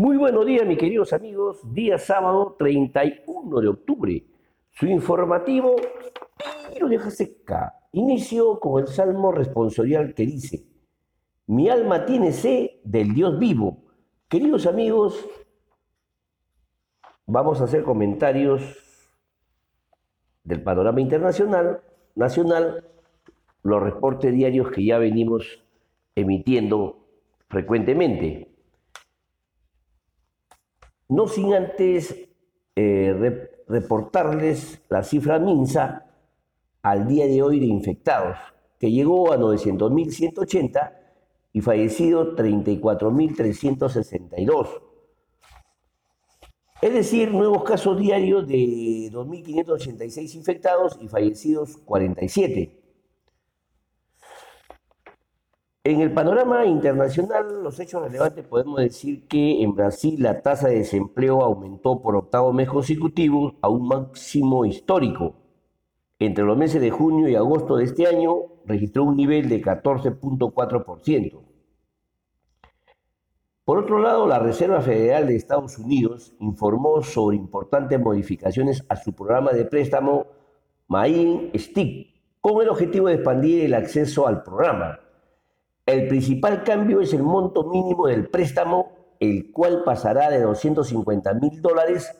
Muy buenos días, mis queridos amigos. Día sábado 31 de octubre. Su informativo Tiro de seca. Inicio con el salmo responsorial que dice: Mi alma tiene sed del Dios vivo. Queridos amigos, vamos a hacer comentarios del panorama internacional, nacional, los reportes diarios que ya venimos emitiendo frecuentemente. No sin antes eh, reportarles la cifra MINSA al día de hoy de infectados, que llegó a 900.180 y fallecidos 34.362. Es decir, nuevos casos diarios de 2.586 infectados y fallecidos 47. En el panorama internacional, los hechos relevantes podemos decir que en Brasil la tasa de desempleo aumentó por octavo mes consecutivo a un máximo histórico. Entre los meses de junio y agosto de este año registró un nivel de 14.4%. Por otro lado, la Reserva Federal de Estados Unidos informó sobre importantes modificaciones a su programa de préstamo Main Stick, con el objetivo de expandir el acceso al programa el principal cambio es el monto mínimo del préstamo, el cual pasará de 250 mil dólares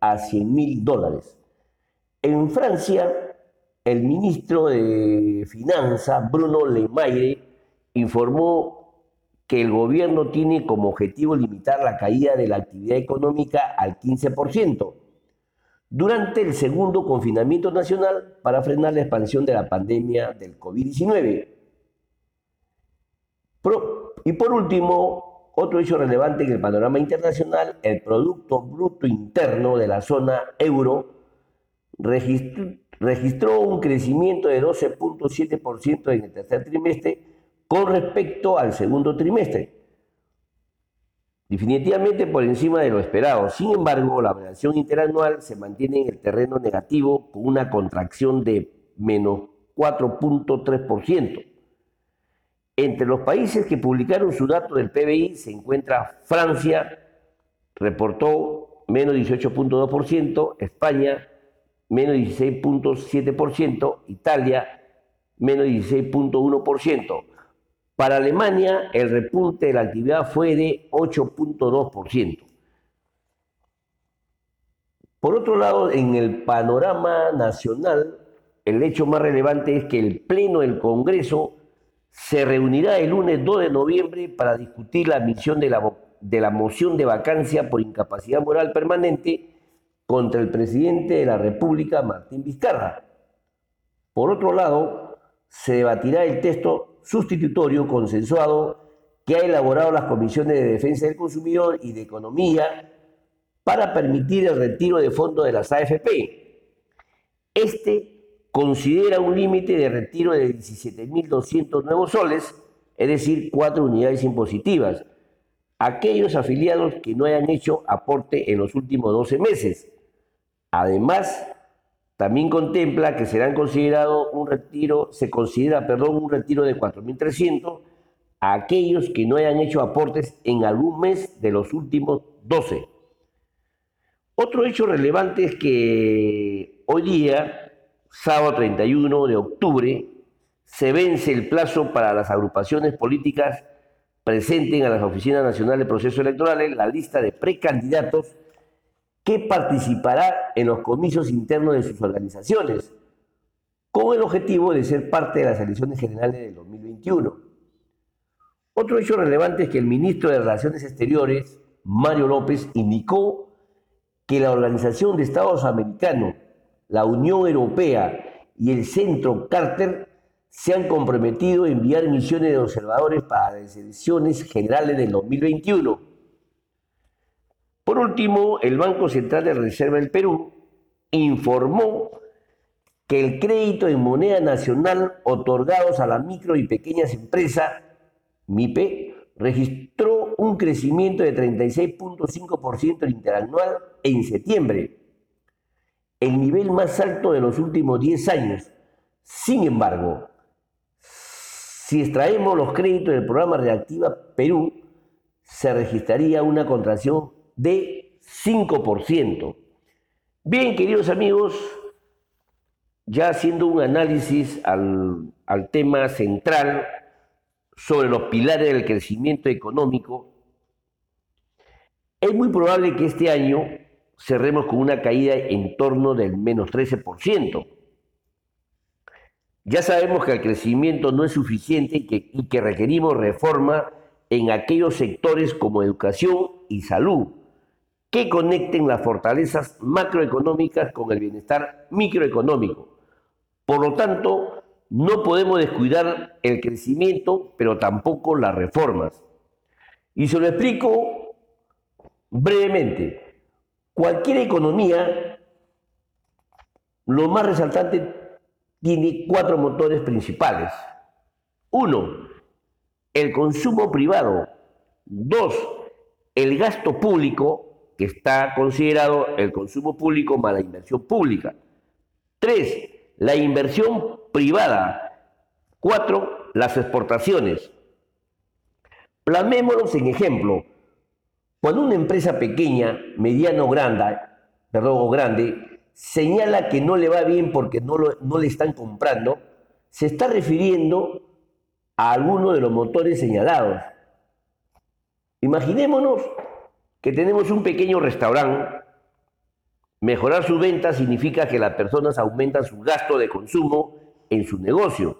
a 100 mil dólares. En Francia, el ministro de Finanzas, Bruno Le Maire, informó que el gobierno tiene como objetivo limitar la caída de la actividad económica al 15% durante el segundo confinamiento nacional para frenar la expansión de la pandemia del COVID-19. Y por último, otro hecho relevante en el panorama internacional, el Producto Bruto Interno de la zona euro registró, un crecimiento de 12.7% en el tercer trimestre con respecto al segundo trimestre, definitivamente por encima de lo esperado. Sin embargo, la variación interanual se mantiene en el terreno negativo con una contracción de menos 4.3%. Entre los países que publicaron su dato del PBI se encuentra Francia, reportó menos 18.2%, España menos 16.7%, Italia menos 16.1%. Para Alemania el repunte de la actividad fue de 8.2%. Por otro lado, en el panorama nacional, el hecho más relevante es que el Pleno del Congreso se reunirá el lunes 2 de noviembre para discutir la admisión de la, de la moción de vacancia por incapacidad moral permanente contra el presidente de la República, Martín Vizcarra. Por otro lado, se debatirá el texto sustitutorio consensuado que ha elaborado las comisiones de defensa del consumidor y de economía para permitir el retiro de fondos de las AFP. Este considera un límite de retiro de 17.200 nuevos soles, es decir, cuatro unidades impositivas, aquellos afiliados que no hayan hecho aporte en los últimos 12 meses. Además, también contempla que serán considerado un retiro, se considera, perdón, un retiro de 4.300 a aquellos que no hayan hecho aportes en algún mes de los últimos 12. Otro hecho relevante es que hoy día sábado 31 de octubre, se vence el plazo para las agrupaciones políticas presenten a las oficinas nacionales de procesos electorales la lista de precandidatos que participará en los comicios internos de sus organizaciones, con el objetivo de ser parte de las elecciones generales del 2021. Otro hecho relevante es que el ministro de Relaciones Exteriores, Mario López, indicó que la Organización de Estados Americanos la Unión Europea y el Centro Carter se han comprometido a enviar misiones de observadores para las elecciones generales del 2021. Por último, el Banco Central de Reserva del Perú informó que el crédito en moneda nacional otorgados a las micro y pequeñas empresas, MIPE, registró un crecimiento de 36.5% interanual en septiembre el nivel más alto de los últimos 10 años. Sin embargo, si extraemos los créditos del programa Reactiva Perú, se registraría una contracción de 5%. Bien, queridos amigos, ya haciendo un análisis al, al tema central sobre los pilares del crecimiento económico, es muy probable que este año cerremos con una caída en torno del menos 13%. Ya sabemos que el crecimiento no es suficiente y que, y que requerimos reforma en aquellos sectores como educación y salud, que conecten las fortalezas macroeconómicas con el bienestar microeconómico. Por lo tanto, no podemos descuidar el crecimiento, pero tampoco las reformas. Y se lo explico brevemente. Cualquier economía, lo más resaltante, tiene cuatro motores principales. Uno, el consumo privado. Dos, el gasto público, que está considerado el consumo público más la inversión pública. Tres, la inversión privada. Cuatro, las exportaciones. Plamémonos en ejemplo. Cuando una empresa pequeña, mediana o grande, perdón, o grande, señala que no le va bien porque no, le están comprando, se está refiriendo a alguno de los motores señalados. Imaginémonos que tenemos un pequeño restaurante Mejorar su venta significa que las personas aumentan su gasto de consumo en su negocio.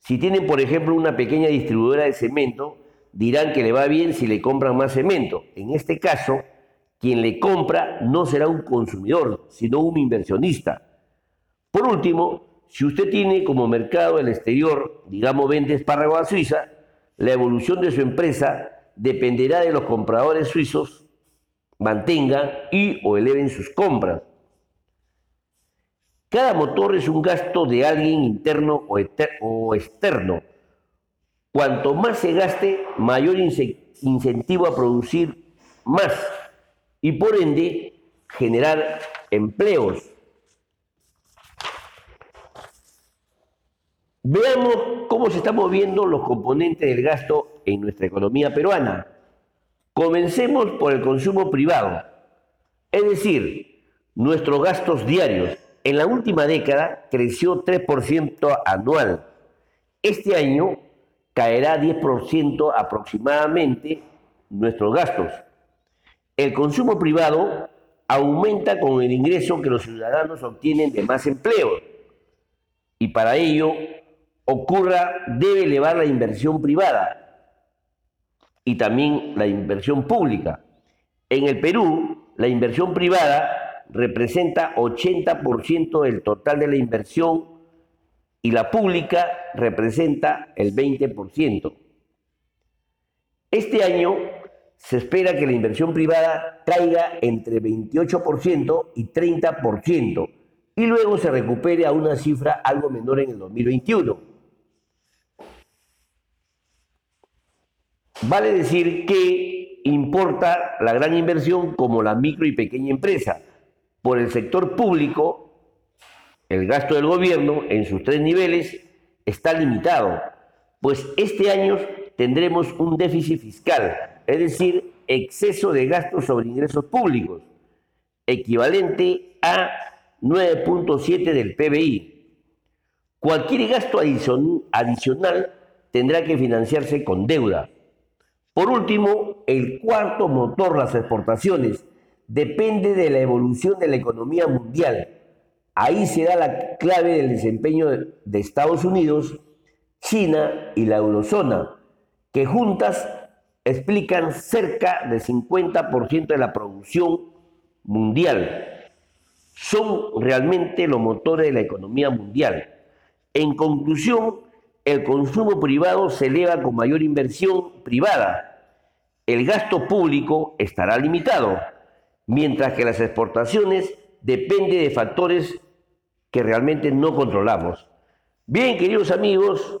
Si tienen, por ejemplo, una pequeña distribuidora de cemento, dirán que le va bien si le compran más cemento. En este caso, quien le compra no será un consumidor, sino un inversionista. Por último, si usted tiene como mercado el exterior, digamos, vende espárrago a Suiza, la evolución de su empresa dependerá de los compradores suizos mantengan y o eleven sus compras. Cada motor es un gasto de alguien interno o, externo. Cuanto más se gaste, mayor incentivo a producir más y por ende generar empleos. Veamos cómo se están moviendo los componentes del gasto en nuestra economía peruana. Comencemos por el consumo privado, es decir, nuestros gastos diarios. En la última década creció 3% anual. Este año caerá 10% aproximadamente nuestros gastos. El consumo privado aumenta con el ingreso que los ciudadanos obtienen de más empleo. Y para ello ocurra, debe elevar la inversión privada, y también la inversión pública. En el Perú, la inversión privada representa 80% del total de la inversión y la pública representa el 20%. Este año se espera que la inversión privada caiga entre 28% y 30% y luego se recupere a una cifra algo menor en el 2021. Vale decir que importa la gran inversión como la micro y pequeña empresa. Por el sector público, el gasto del gobierno en sus tres niveles está limitado, pues este año tendremos un déficit fiscal, es decir, exceso de gastos sobre ingresos públicos, equivalente a 9.7 del PBI. Cualquier gasto adicional tendrá que financiarse con deuda. Por último, el cuarto motor, las exportaciones, depende de la evolución de la economía mundial. Ahí se da la clave del desempeño de Estados Unidos, China y la eurozona, que juntas explican cerca del 50% de la producción mundial. Son realmente los motores de la economía mundial. En conclusión, el consumo privado se eleva con mayor inversión privada. El gasto público estará limitado, mientras que las exportaciones dependen de factores que realmente no controlamos. Bien, queridos amigos,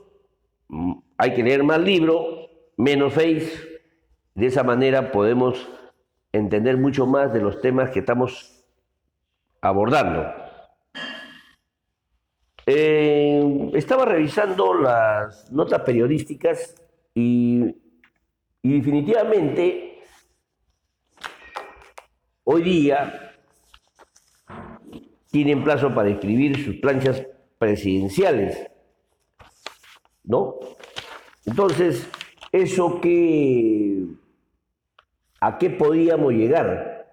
mm, hay que leer más libros, menos face. De esa manera podemos entender mucho más de los temas que estamos abordando. Eh, estaba revisando las notas periodísticas Y definitivamente, hoy día tienen plazo para escribir sus planchas presidenciales, ¿no? Entonces, eso que, ¿a qué podíamos llegar?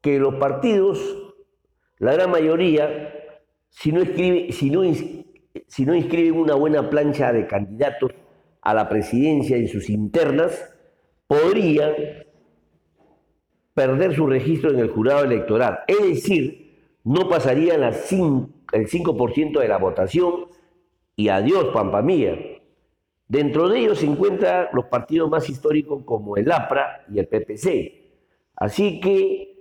Que los partidos, la gran mayoría, si no, si no inscriben una buena plancha de candidatos a la presidencia en sus internas, podrían perder su registro en el jurado electoral. Es decir, no pasarían el 5% de la votación y adiós, Pampa Mía. Dentro de ellos se encuentran los partidos más históricos como el APRA y el PPC. Así que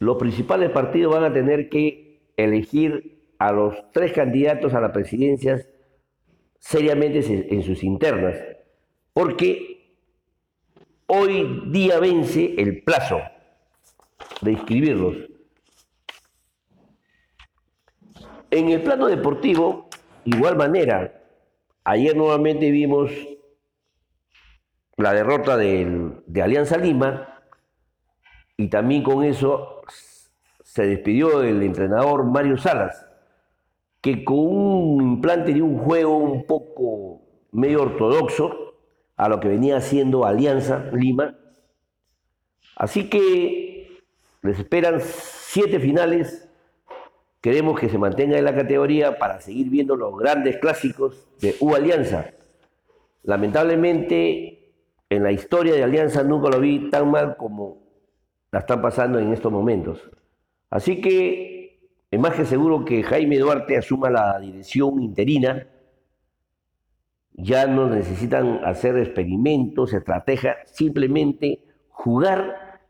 los principales partidos van a tener que elegir a los tres candidatos a la presidencia seriamente en sus internas, porque hoy día vence el plazo de inscribirlos. En el plano deportivo, igual manera, ayer nuevamente vimos la derrota de, de Alianza Lima y también con eso se despidió el entrenador Mario Salas que con un implante de un juego un poco medio ortodoxo a lo que venía haciendo Alianza Lima. Así que les esperan siete finales. Queremos que se mantenga en la categoría para seguir viendo los grandes clásicos de U Alianza. Lamentablemente, en la historia de Alianza nunca lo vi tan mal como la están pasando en estos momentos. Así que es más que seguro que Jaime Duarte asuma la dirección interina. Ya no necesitan hacer experimentos, estrategias, simplemente jugar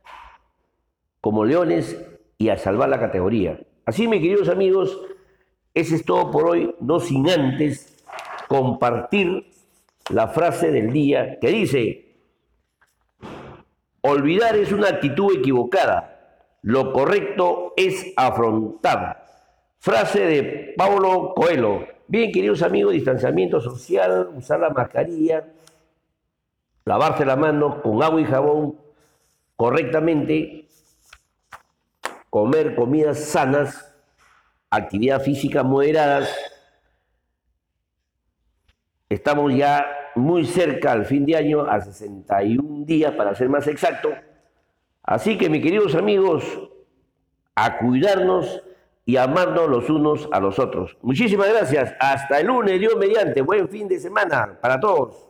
como leones y a salvar la categoría. Así, mis queridos amigos, ese es todo por hoy, no sin antes compartir la frase del día que dice, olvidar es una actitud equivocada lo correcto es afrontar. Frase de Paulo Coelho. Bien, queridos amigos, distanciamiento social, usar la mascarilla, lavarse la mano con agua y jabón correctamente, comer comidas sanas, actividad física moderadas. Estamos ya muy cerca al fin de año, a 61 días para ser más exacto. Así que, mis queridos amigos, a cuidarnos y amarnos los unos a los otros. Muchísimas gracias. Hasta el lunes, Dios mediante. Buen fin de semana para todos.